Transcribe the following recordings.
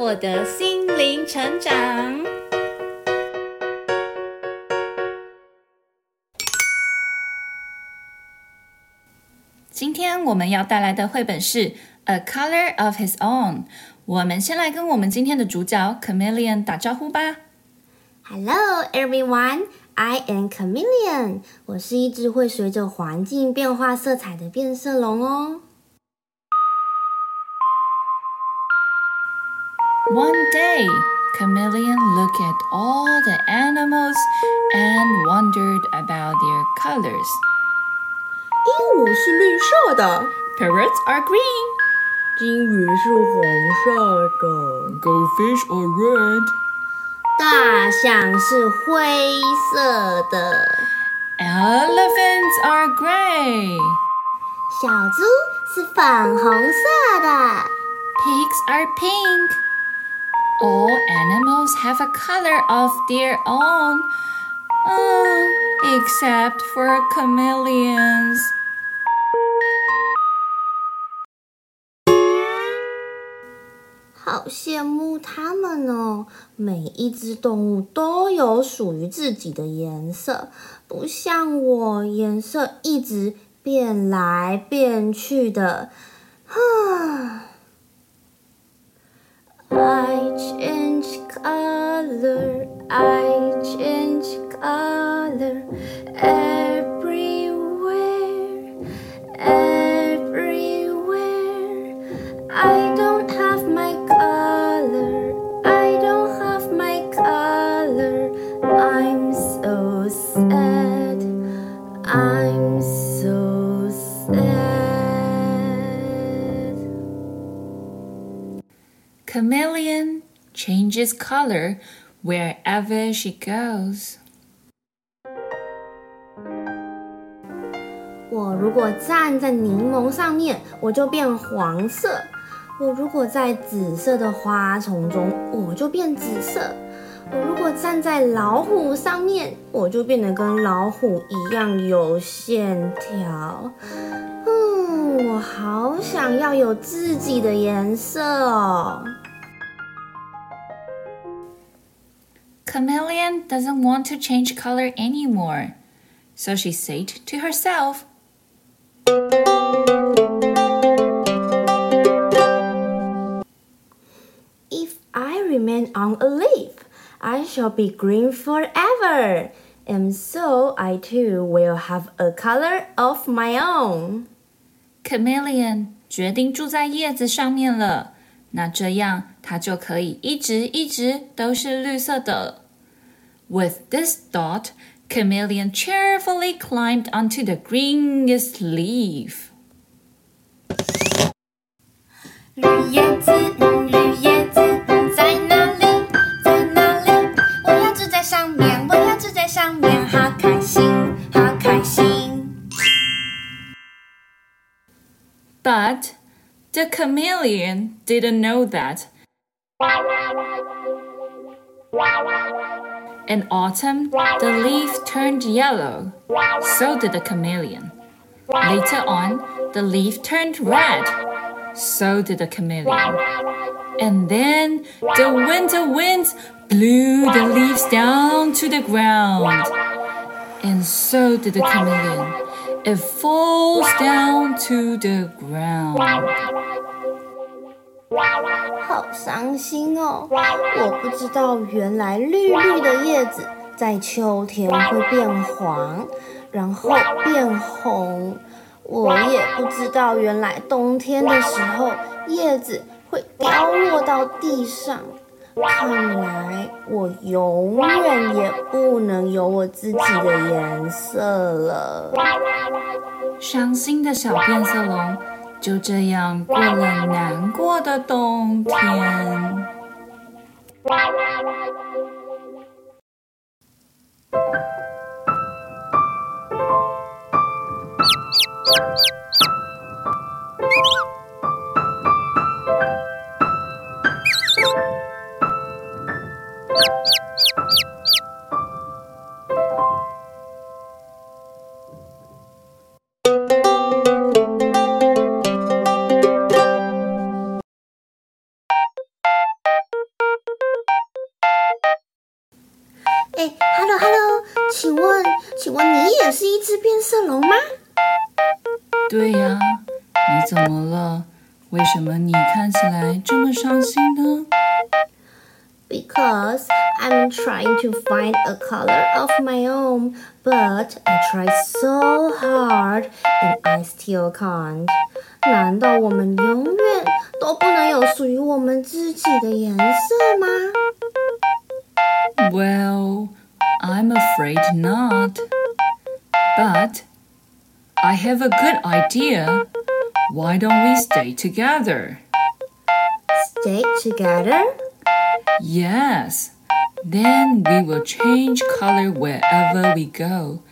获得心灵成长。今天我们要带来的绘本是。A color of his own。我们先来跟我们今天的主角 Chameleon 打招呼吧。Hello everyone, I am Chameleon。我是一只会随着环境变化色彩的变色龙哦。One day, Chameleon looked at all the animals and wondered about their colors. 鹦鹉是绿色的，Parrots are green。金鱼是红色的，Goldfish are red。大象是灰色的，Elephants are gray。小猪是粉红色的，Pigs are pink。 All animals have a color of their own, except for chameleons. 好羡慕他们哦！每一只动物都有属于自己的颜色，不像我，颜色一直变来变去的。哈！I change color, I change color. Chameleon changes color wherever she goes. 我如果站在柠檬上面，我就变黄色；我如果在紫色的花丛中，我就变紫色；我如果站在老虎上面，我就变得跟老虎一样有线条。嗯，我好想要有自己的颜色哦。Chameleon doesn't want to change color anymore, so she said to herself, If I remain on a leaf, I shall be green forever, and so I too will have a color of my own. Chameleon 决定住在叶子上面了。 那这样，它就可以一直一直都是绿色的。With this thought, Chameleon cheerfully climbed onto the greenest leaf. 绿叶子，绿叶子在哪里？在哪里？我要住在上面，我要住在上面，好开心，好开心。But the chameleon didn't know that. In autumn, the leaf turned yellow. So did the chameleon. Later on, the leaf turned red. So did the chameleon. And then the winter winds blew the leaves down to the ground. And so did the chameleon. It falls down to the ground. 好伤心哦！我不知道原来绿绿的叶子在秋天会变黄，然后变红。我也不知道原来冬天的时候叶子会掉落到地上。看来我永远也不能有我自己的颜色了。伤心的小变色龙就这样过了难过的冬天。哎，Hello Hello，请问，请问你也是一只变色龙吗？对呀，你怎么了？为什么你看起来这么伤心呢？Because I'm trying to find a color of my own, but I try so hard and I still can't. 难道我们永远都不能有属于我们自己的颜色吗 ？Well, I'm afraid not. But I have a good idea. Why don't we stay together? Stay together? Yes. Then we will change color wherever we go.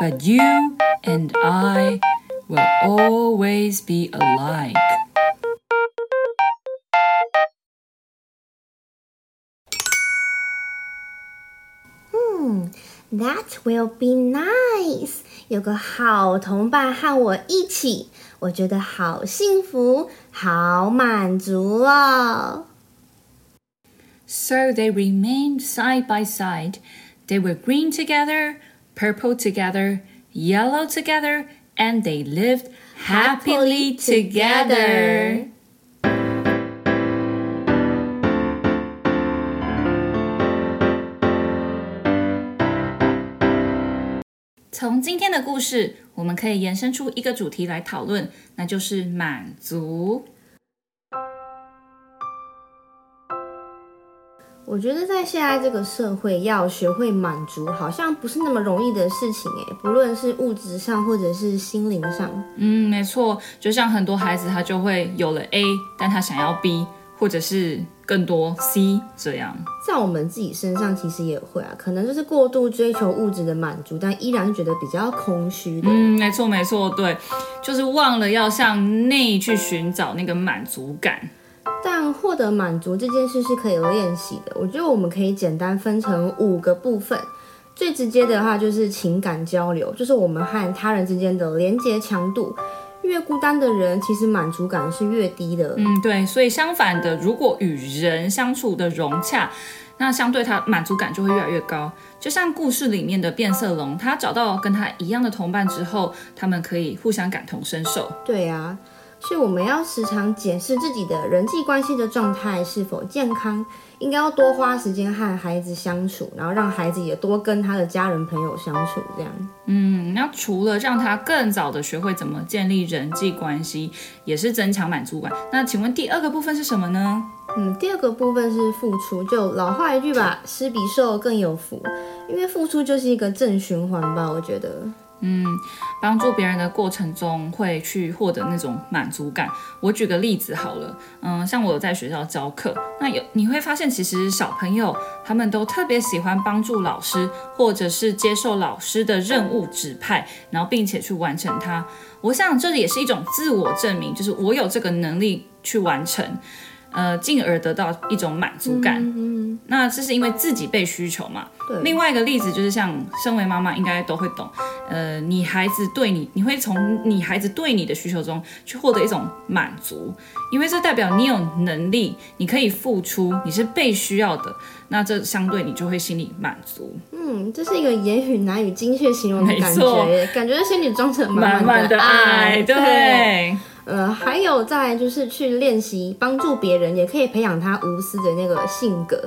But you and I will always be alike. That will be nice. 有个好同伴和我一起，我觉得好幸福，好满足哦。So they remained side by side. They were green together, purple together, yellow together, and they lived happily together. 从今天的故事，我们可以延伸出一个主题来讨论，那就是满足。我觉得在现在这个社会，要学会满足，好像不是那么容易的事情诶，不论是物质上或者是心灵上。嗯，没错，就像很多孩子，他就会有了 A，但他想要 B。或者是更多 C 这样，在我们自己身上其实也会啊，可能就是过度追求物质的满足，但依然觉得比较空虚的。嗯，没错没错，对，就是忘了要向内去寻找那个满足感。但获得满足这件事是可以练习的，我觉得我们可以简单分成五个部分。最直接的话就是情感交流，就是我们和他人之间的连接强度。越孤单的人，其实满足感是越低的。嗯，对，所以相反的，如果与人相处的融洽，那相对他满足感就会越来越高。就像故事里面的变色龙，他找到跟他一样的同伴之后，他们可以互相感同身受。对呀。所以我们要时常检视自己的人际关系的状态是否健康，应该要多花时间和孩子相处，然后让孩子也多跟他的家人朋友相处，这样。嗯，那除了让他更早的学会怎么建立人际关系，也是增强满足感。那请问第二个部分是什么呢？嗯，第二个部分是付出。就老话一句吧，施比受更有福，因为付出就是一个正循环吧，我觉得。嗯，帮助别人的过程中会去获得那种满足感。我举个例子好了，嗯，像我有在学校教课，那有你会发现，其实小朋友他们都特别喜欢帮助老师，或者是接受老师的任务指派，然后并且去完成它。我想这也是一种自我证明，就是我有这个能力去完成。呃，进而得到一种满足感。嗯嗯，那这是因为自己被需求嘛。对。另外一个例子就是像身为妈妈应该都会懂，呃，你孩子对你，你会从你孩子对你的需求中去获得一种满足，因为这代表你有能力，你可以付出，你是被需要的，那这相对你就会心里满足。嗯，这是一个言语难以精确形容的感觉，感觉心里装着满满的爱。对。对呃，还有再就是去练习帮助别人，也可以培养他无私的那个性格。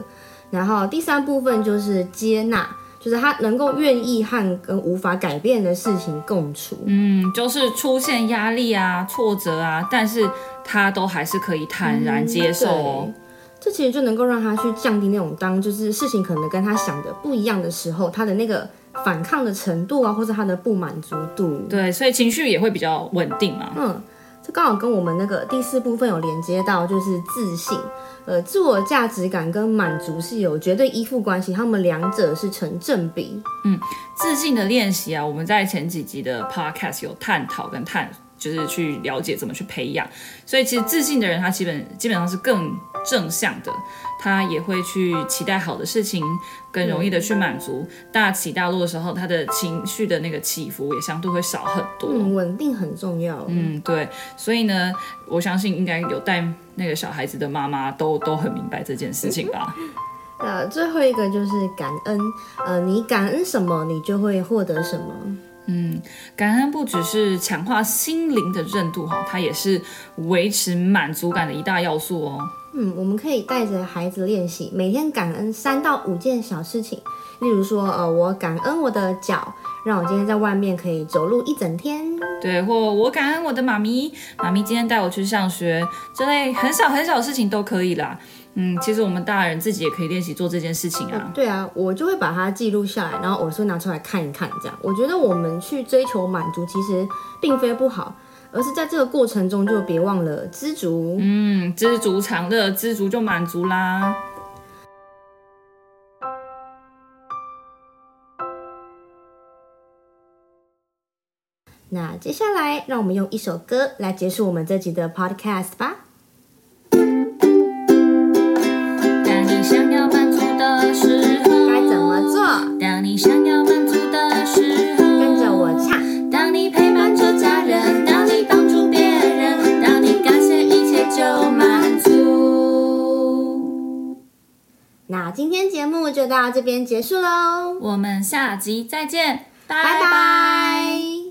然后第三部分就是接纳，就是他能够愿意和跟无法改变的事情共处。嗯，就是出现压力啊、挫折啊，但是他都还是可以坦然接受哦。嗯，这其实就能够让他去降低那种当就是事情可能跟他想的不一样的时候，他的那个反抗的程度啊，或者他的不满足度。对，所以情绪也会比较稳定嘛。嗯。这刚好跟我们那个第四部分有连接到，就是自信。呃，自我价值感跟满足是有绝对依附关系，他们两者是成正比。嗯，自信的练习啊，我们在前几集的 podcast 有探讨跟探，就是去了解怎么去培养。所以其实自信的人，他基本基本上是更正向的，他也会去期待好的事情，更容易的去满足。嗯、大起大落的时候，他的情绪的那个起伏也相对会少很多。嗯，稳定很重要。嗯，对。所以呢，我相信应该有带那个小孩子的妈妈都都很明白这件事情吧。呃，最后一个就是感恩。呃，你感恩什么，你就会获得什么。嗯，感恩不只是强化心灵的韧度哈，它也是维持满足感的一大要素哦。嗯，我们可以带着孩子练习，每天感恩三到五件小事情。例如说，呃，我感恩我的脚，让我今天在外面可以走路一整天。对，或我感恩我的妈咪，妈咪今天带我去上学，这类很小很小的事情都可以啦。嗯，其实我们大人自己也可以练习做这件事情啊。对啊，我就会把它记录下来，然后我说拿出来看一看，这样。我觉得我们去追求满足，其实并非不好。而是在这个过程中，就别忘了知足。嗯，知足常乐，知足就满足啦。那接下来，让我们用一首歌来结束我们这集的 Podcast 吧。到这边结束喽，我们下集再见，拜拜拜。